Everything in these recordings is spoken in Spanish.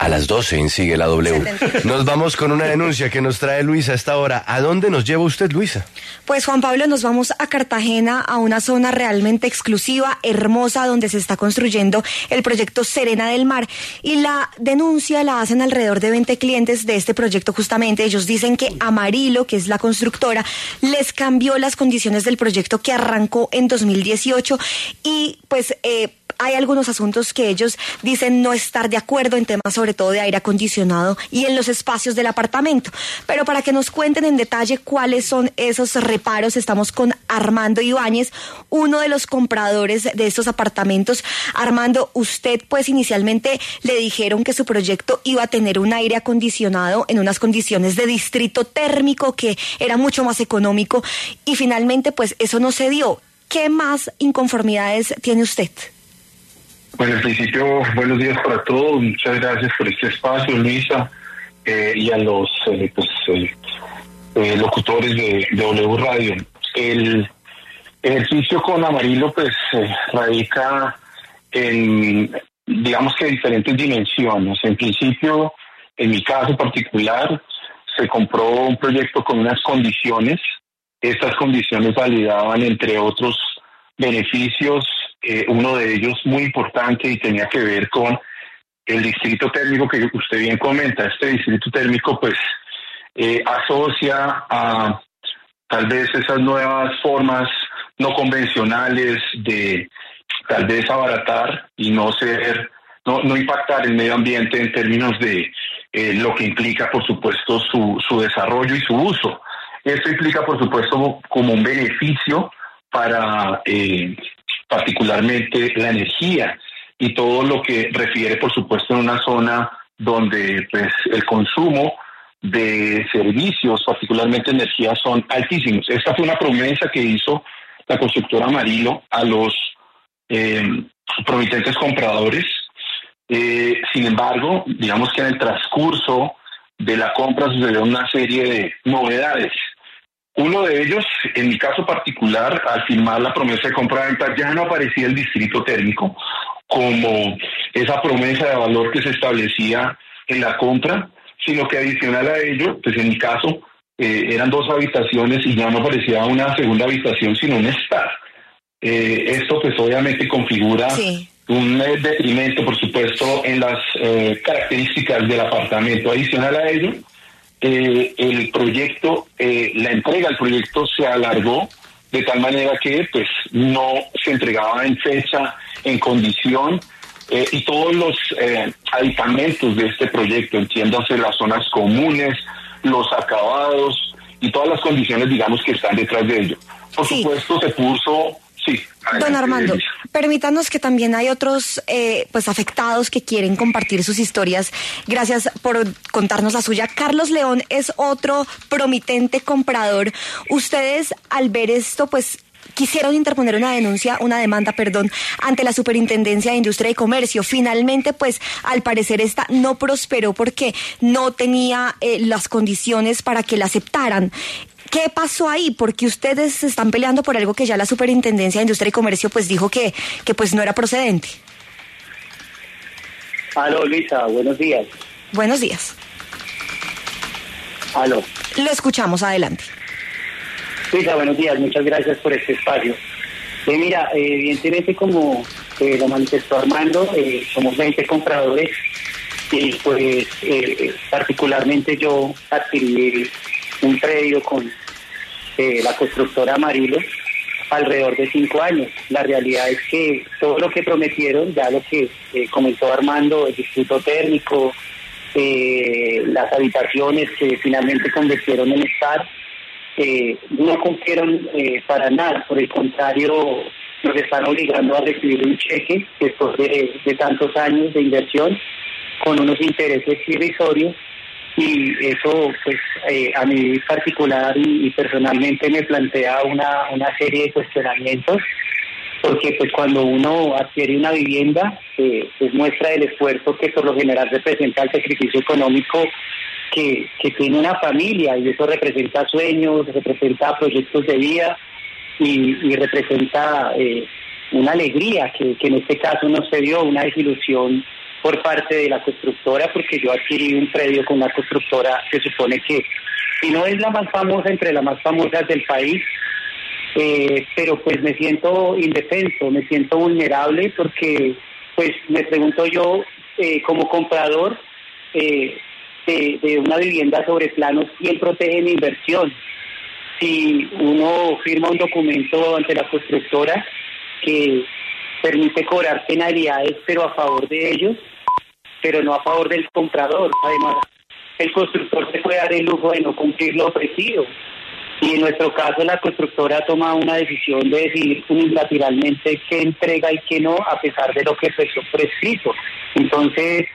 A las 12 en Sigue la W. Nos vamos con una denuncia que nos trae Luisa a esta hora. ¿A dónde nos lleva usted, Luisa? Pues Juan Pablo, nos vamos a Cartagena, a una zona realmente exclusiva, hermosa, donde se está construyendo el proyecto Serena del Mar. Y la denuncia la hacen alrededor de 20 clientes de este proyecto justamente. Ellos dicen que Amarillo, que es la constructora, les cambió las condiciones del proyecto que arrancó en 2018 y pues... Eh, hay algunos asuntos que ellos dicen no estar de acuerdo en temas sobre todo de aire acondicionado y en los espacios del apartamento. Pero para que nos cuenten en detalle cuáles son esos reparos, estamos con Armando Ibáñez, uno de los compradores de estos apartamentos. Armando, usted pues inicialmente le dijeron que su proyecto iba a tener un aire acondicionado en unas condiciones de distrito térmico que era mucho más económico y finalmente pues eso no se dio. ¿Qué más inconformidades tiene usted? Bueno, en principio, buenos días para todos. Muchas gracias por este espacio, Luisa, eh, y a los eh, pues, eh, locutores de, W Radio. El ejercicio con Amarillo, pues, radica en, digamos que, diferentes dimensiones. En principio, en mi caso particular, se compró un proyecto con unas condiciones. Estas condiciones validaban, entre otros beneficios, uno de ellos muy importante y tenía que ver con el distrito térmico que usted bien comenta. Este distrito térmico pues eh, asocia a tal vez esas nuevas formas no convencionales de tal vez abaratar y no ser, no, no impactar el medio ambiente en términos de eh, lo que implica, por supuesto, su, su desarrollo y su uso. Esto implica, por supuesto, como un beneficio para eh, particularmente la energía y todo lo que refiere, por supuesto, en una zona donde pues, el consumo de servicios, particularmente energía, son altísimos. Esta fue una promesa que hizo la constructora Amarillo a los eh, promitentes compradores. Eh, sin embargo, digamos que en el transcurso de la compra sucedió una serie de novedades uno de ellos, en mi caso particular, al firmar la promesa de compra-venta, ya no aparecía el distrito térmico como esa promesa de valor que se establecía en la compra, sino que adicional a ello, pues en mi caso, eh, eran dos habitaciones y ya no aparecía una segunda habitación, sino un estar. Eh, esto pues obviamente configura un detrimento, por supuesto, en las eh, características del apartamento. Adicional a ello, eh, el proyecto, eh, la entrega del proyecto se alargó de tal manera que pues no se entregaba en fecha, en condición, eh, y todos los aditamentos de este proyecto, entiéndase las zonas comunes, los acabados y todas las condiciones, digamos, que están detrás de ello. Por supuesto, se puso Sí. Don Armando, permítanos que también hay otros eh, pues afectados que quieren compartir sus historias. Gracias por contarnos la suya. Carlos León es otro promitente comprador. Ustedes al ver esto, pues quisieron interponer una denuncia, una demanda, perdón, ante la Superintendencia de Industria y Comercio. Finalmente, pues, al parecer esta no prosperó porque no tenía eh, las condiciones para que la aceptaran. ¿Qué pasó ahí? Porque ustedes están peleando por algo que ya la Superintendencia de Industria y Comercio pues dijo que, que pues no era procedente. Aló, Luisa, buenos días. Buenos días. Aló. Lo escuchamos, adelante. Luisa, buenos días, muchas gracias por este espacio. Eh, mira, evidentemente como eh, lo manifestó Armando, eh, somos 20 compradores y pues eh, particularmente yo adquirí un predio con eh, la constructora Amarillo alrededor de cinco años. La realidad es que todo lo que prometieron, ya lo que eh, comentó Armando, el distrito térmico, eh, las habitaciones que finalmente convirtieron en estar, eh, no cumplieron para nada. Por el contrario, nos están obligando a recibir un cheque después de, de tantos años de inversión con unos intereses irrisorios y eso pues eh, a mí particular y, personalmente me plantea una, una serie de cuestionamientos porque pues cuando uno adquiere una vivienda eh, pues muestra el esfuerzo que por lo general representa el sacrificio económico que, que tiene una familia y eso representa sueños, representa proyectos de vida y, y representa eh, una alegría que, que en este caso no se dio, una desilusión por parte de la constructora porque yo adquirí un predio con una constructora que supone que si no es la más famosa entre las más famosas del país, eh, pero pues me siento indefenso, me siento vulnerable porque pues me pregunto yo eh, como comprador eh, de, una vivienda sobre planos, ¿quién protege mi inversión? Si uno firma un documento ante la constructora que permite cobrar penalidades, pero a favor de ellos, pero no a favor del comprador. Además, el constructor se puede dar el lujo de no cumplir lo ofrecido. Y en nuestro caso, la constructora toma una decisión de decidir unilateralmente qué entrega y qué no, a pesar de lo que fue prescrito. Entonces,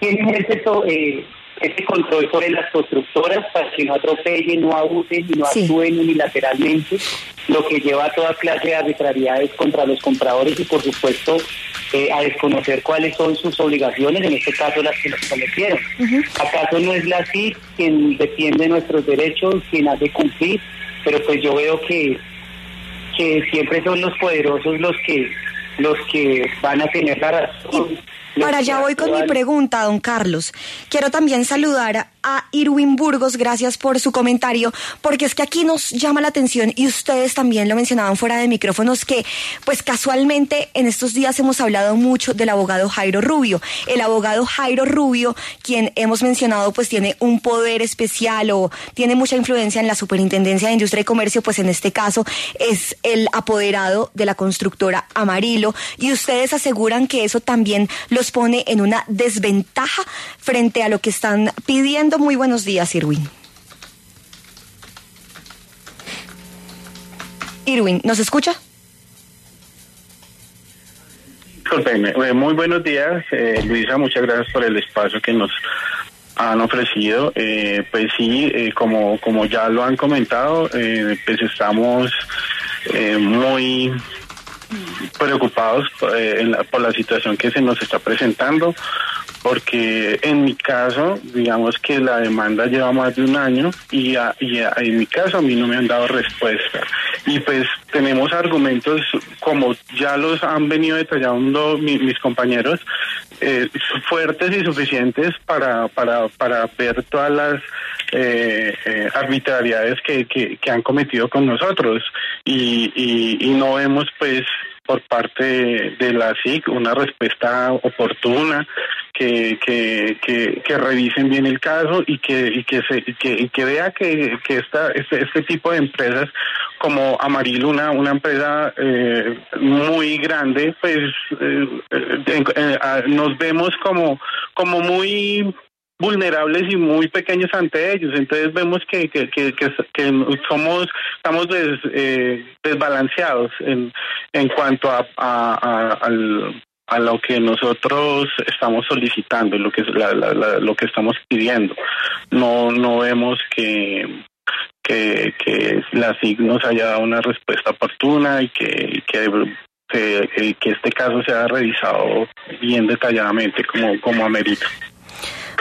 ¿quién ejerce eso, eh, ese control sobre las constructoras para que no atropellen, no abusen y no Sí. actúen unilateralmente? Lo que lleva a toda clase de arbitrariedades contra los compradores y, por supuesto, eh, a desconocer cuáles son sus obligaciones, en este caso las que nos cometieron. ¿Acaso no es la CIC quien defiende nuestros derechos, quien hace cumplir? Pero pues yo veo que, que siempre son los poderosos los que los que van a tener la razón. Para allá voy con mi pregunta, don Carlos. Quiero también saludar a Irwin Burgos, gracias por su comentario, porque es que aquí nos llama la atención y ustedes también lo mencionaban fuera de micrófonos que pues casualmente en estos días hemos hablado mucho del abogado Jairo Rubio. El abogado Jairo Rubio, quien hemos mencionado pues tiene un poder especial o tiene mucha influencia en la Superintendencia de Industria y Comercio, pues en este caso es el apoderado de la constructora Amarillo y ustedes aseguran que eso también los pone en una desventaja frente a lo que están pidiendo. Muy buenos días, Irwin. Irwin, ¿nos escucha? Muy buenos días, eh, Luisa, muchas gracias por el espacio que nos han ofrecido. Eh, pues sí, eh, como, como ya lo han comentado, eh, pues estamos eh, muy preocupados eh, en la- por la situación que se nos está presentando, porque en mi caso, digamos que la demanda lleva más de un año y, a- y en mi caso a mí no me han dado respuesta. Y pues tenemos argumentos, como ya los han venido detallando mi- mis compañeros, eh, fuertes y suficientes para, para, para ver todas las eh, eh, arbitrariedades que, que, que han cometido con nosotros y, y, y no vemos pues por parte de, la SIC una respuesta oportuna que, que, que, revisen bien el caso y que y que se y que, y que vea que, que esta, este, este tipo de empresas como Amarillo una una empresa eh, muy grande pues eh, eh, eh, nos vemos como como muy vulnerables y muy pequeños ante ellos. Entonces vemos que, que, que, que, somos, estamos des, eh, desbalanceados en, en cuanto a, a, a lo que nosotros estamos solicitando, lo que, la, la, la, lo que estamos pidiendo. No, no vemos que, que, que la SIG nos haya dado una respuesta oportuna y que, que que, que, este caso sea revisado bien detalladamente como, como amerita.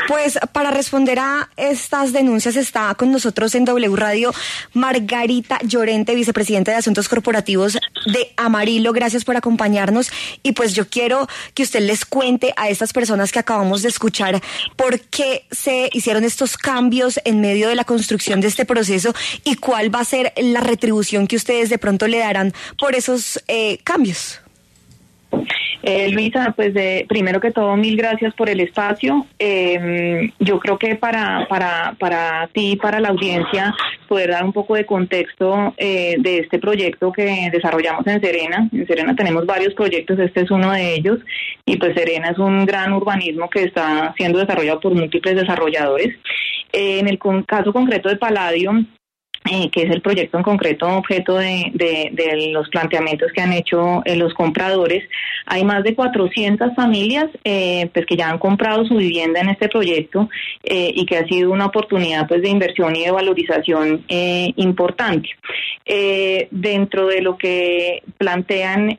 Pues para responder a estas denuncias está con nosotros en W Radio Margarita Llorente, vicepresidenta de Asuntos Corporativos de Amarillo. Gracias por acompañarnos y pues yo quiero que usted les cuente a estas personas que acabamos de escuchar por qué se hicieron estos cambios en medio de la construcción de este proceso y cuál va a ser la retribución que ustedes de pronto le darán por esos eh, cambios. Eh, Luisa, pues de, primero que todo, mil gracias por el espacio. Eh, yo creo que para, para, para ti, para la audiencia, poder dar un poco de contexto eh, de este proyecto que desarrollamos en Serena. En Serena tenemos varios proyectos, este es uno de ellos, y pues Serena es un gran urbanismo que está siendo desarrollado por múltiples desarrolladores. Eh, en el con- caso concreto de Palladium, que es el proyecto en concreto objeto de, los planteamientos que han hecho eh, los compradores. Hay más de 400 familias eh, pues que ya han comprado su vivienda en este proyecto eh, y que ha sido una oportunidad pues de inversión y de valorización importante. Dentro de lo que plantean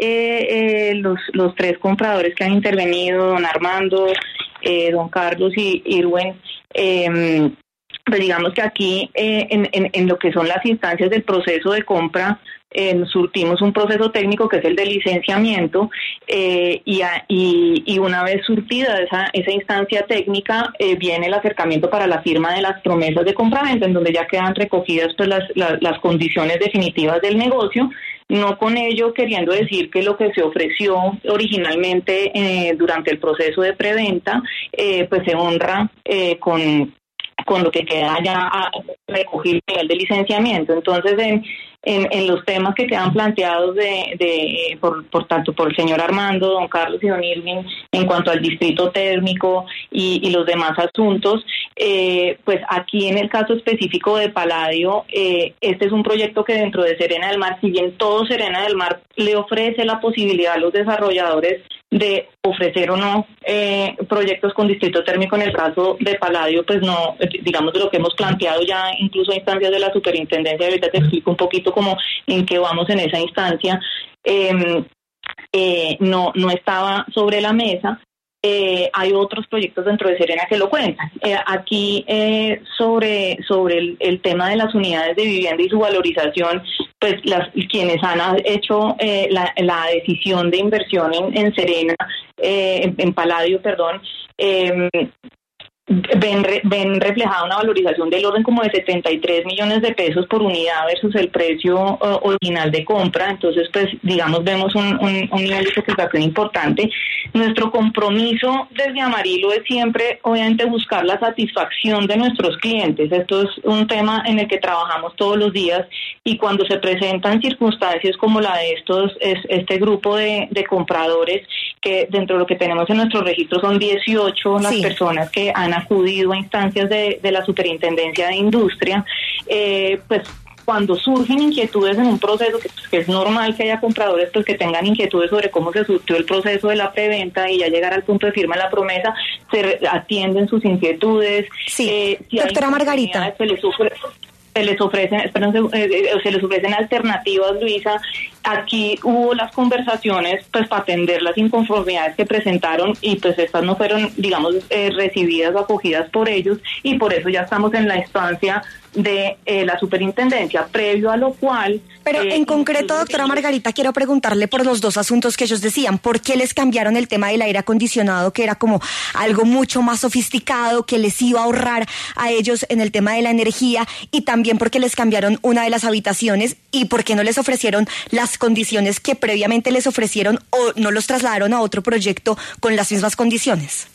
los, los tres compradores que han intervenido, don Armando, don Carlos y Irwin, pues digamos que aquí eh, en, lo que son las instancias del proceso de compra eh, surtimos un proceso técnico que es el de licenciamiento eh, y, una vez surtida esa, instancia técnica eh, viene el acercamiento para la firma de las promesas de compraventa en donde ya quedan recogidas pues las, las, condiciones definitivas del negocio no con ello queriendo decir que lo que se ofreció originalmente durante el proceso de preventa pues se honra con con lo que queda ya recogido a nivel de licenciamiento. Entonces, en, en, en los temas que quedan planteados de, de por, por tanto por el señor Armando, don Carlos y don Irving, en cuanto al distrito térmico y, y los demás asuntos, eh, pues aquí en el caso específico de Paladio, eh, este es un proyecto que dentro de Serena del Mar, si bien todo Serena del Mar le ofrece la posibilidad a los desarrolladores de ofrecer o no eh, proyectos con distrito térmico en el caso de Paladio, pues no, eh, digamos de lo que hemos planteado ya incluso a instancias de la superintendencia, ahorita te explico un poquito cómo en qué vamos en esa instancia, eh, eh, no, no estaba sobre la mesa. Eh, hay otros proyectos dentro de Serena que lo cuentan. Eh, aquí eh, sobre, sobre el, tema de las unidades de vivienda y su valorización, pues las quienes han hecho eh, la, la decisión de inversión en, en Serena, eh, en, en Paladio, perdón, ven, ven reflejada una valorización del orden como de 73 millones de pesos por unidad versus el precio original de compra. Entonces, pues, digamos, vemos un, un- un nivel de satisfacción importante. Nuestro compromiso desde Amarillo es siempre, obviamente, buscar la satisfacción de nuestros clientes. Esto es un tema en el que trabajamos todos los días y cuando se presentan circunstancias como la de estos, es, este grupo de compradores que dentro de lo que tenemos en nuestro registro son 18 las Sí. personas que han acudido a instancias de, de la Superintendencia de Industria, eh, pues cuando surgen inquietudes en un proceso, que, pues, que es normal que haya compradores pues, que tengan inquietudes sobre cómo se surtió el proceso de la preventa y ya llegar al punto de firma de la promesa, se atienden sus inquietudes. Sí. Eh, si Doctora Margarita. Se les, ofre- se les ofrecen, eh, eh, se les ofrecen alternativas, Luisa. Aquí hubo las conversaciones pues para atender las inconformidades que presentaron y pues estas no fueron, digamos, eh, recibidas o acogidas por ellos y por eso ya estamos en la instancia de eh, la superintendencia, previo a lo cual... Pero eh, en concreto, doctora Margarita, quiero preguntarle por los dos asuntos que ellos decían. ¿Por qué les cambiaron el tema del aire acondicionado, que era como algo mucho más sofisticado, que les iba a ahorrar a ellos en el tema de la energía? Y también porque les cambiaron una de las habitaciones y por qué no les ofrecieron las condiciones que previamente les ofrecieron o no los trasladaron a otro proyecto con las mismas condiciones.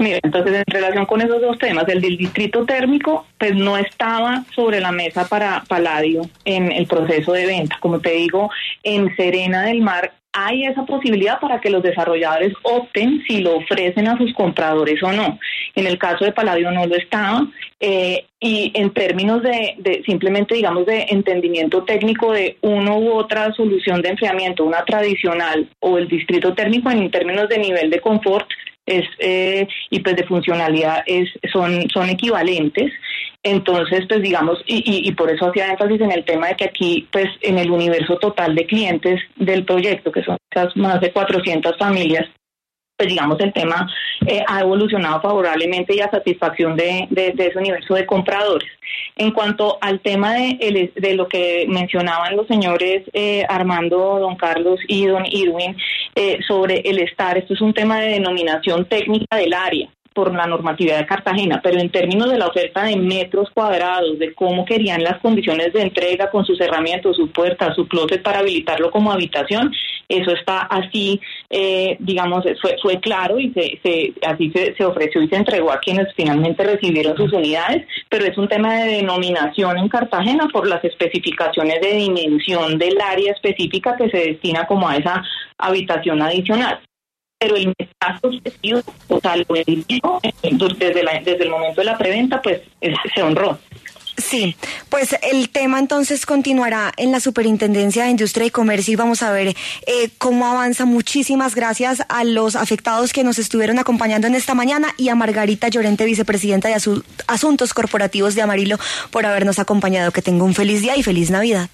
Mira, entonces en relación con esos dos temas, el del distrito térmico, pues no estaba sobre la mesa para Paladio en el proceso de venta. Como te digo, en Serena del Mar hay esa posibilidad para que los desarrolladores opten si lo ofrecen a sus compradores o no. En el caso de Paladio no lo estaba. eh, y en términos de, de simplemente, digamos, de entendimiento técnico de uno u otra solución de enfriamiento, una tradicional o el distrito térmico en términos de nivel de confort, es eh, y pues de funcionalidad es son son equivalentes entonces pues digamos y, por eso hacía énfasis en el tema de que aquí pues en el universo total de clientes del proyecto que son más de 400 familias pues digamos el tema eh, ha evolucionado favorablemente y a satisfacción de, de, ese universo de compradores. En cuanto al tema de lo que mencionaban los señores eh, Armando, don Carlos y don Irwin eh, sobre el estar, esto es un tema de denominación técnica del área. Por la normatividad de Cartagena, pero en términos de la oferta de metros cuadrados, de cómo querían las condiciones de entrega con sus herramientas, su puerta, su closet para habilitarlo como habitación, eso está así, eh, digamos, fue, claro y se, se así se, se ofreció y se entregó a quienes finalmente recibieron sus unidades, pero es un tema de denominación en Cartagena por las especificaciones de dimensión del área específica que se destina como a esa habitación adicional pero el mensaje objetivo, o sea, lo vendido desde, la, desde el momento de la preventa, pues es, se honró. Sí, pues el tema entonces continuará en la Superintendencia de Industria y Comercio y vamos a ver eh, cómo avanza. Muchísimas gracias a los afectados que nos estuvieron acompañando en esta mañana y a Margarita Llorente, vicepresidenta de Asuntos Corporativos de Amarillo, por habernos acompañado. Que tenga un feliz día y feliz Navidad.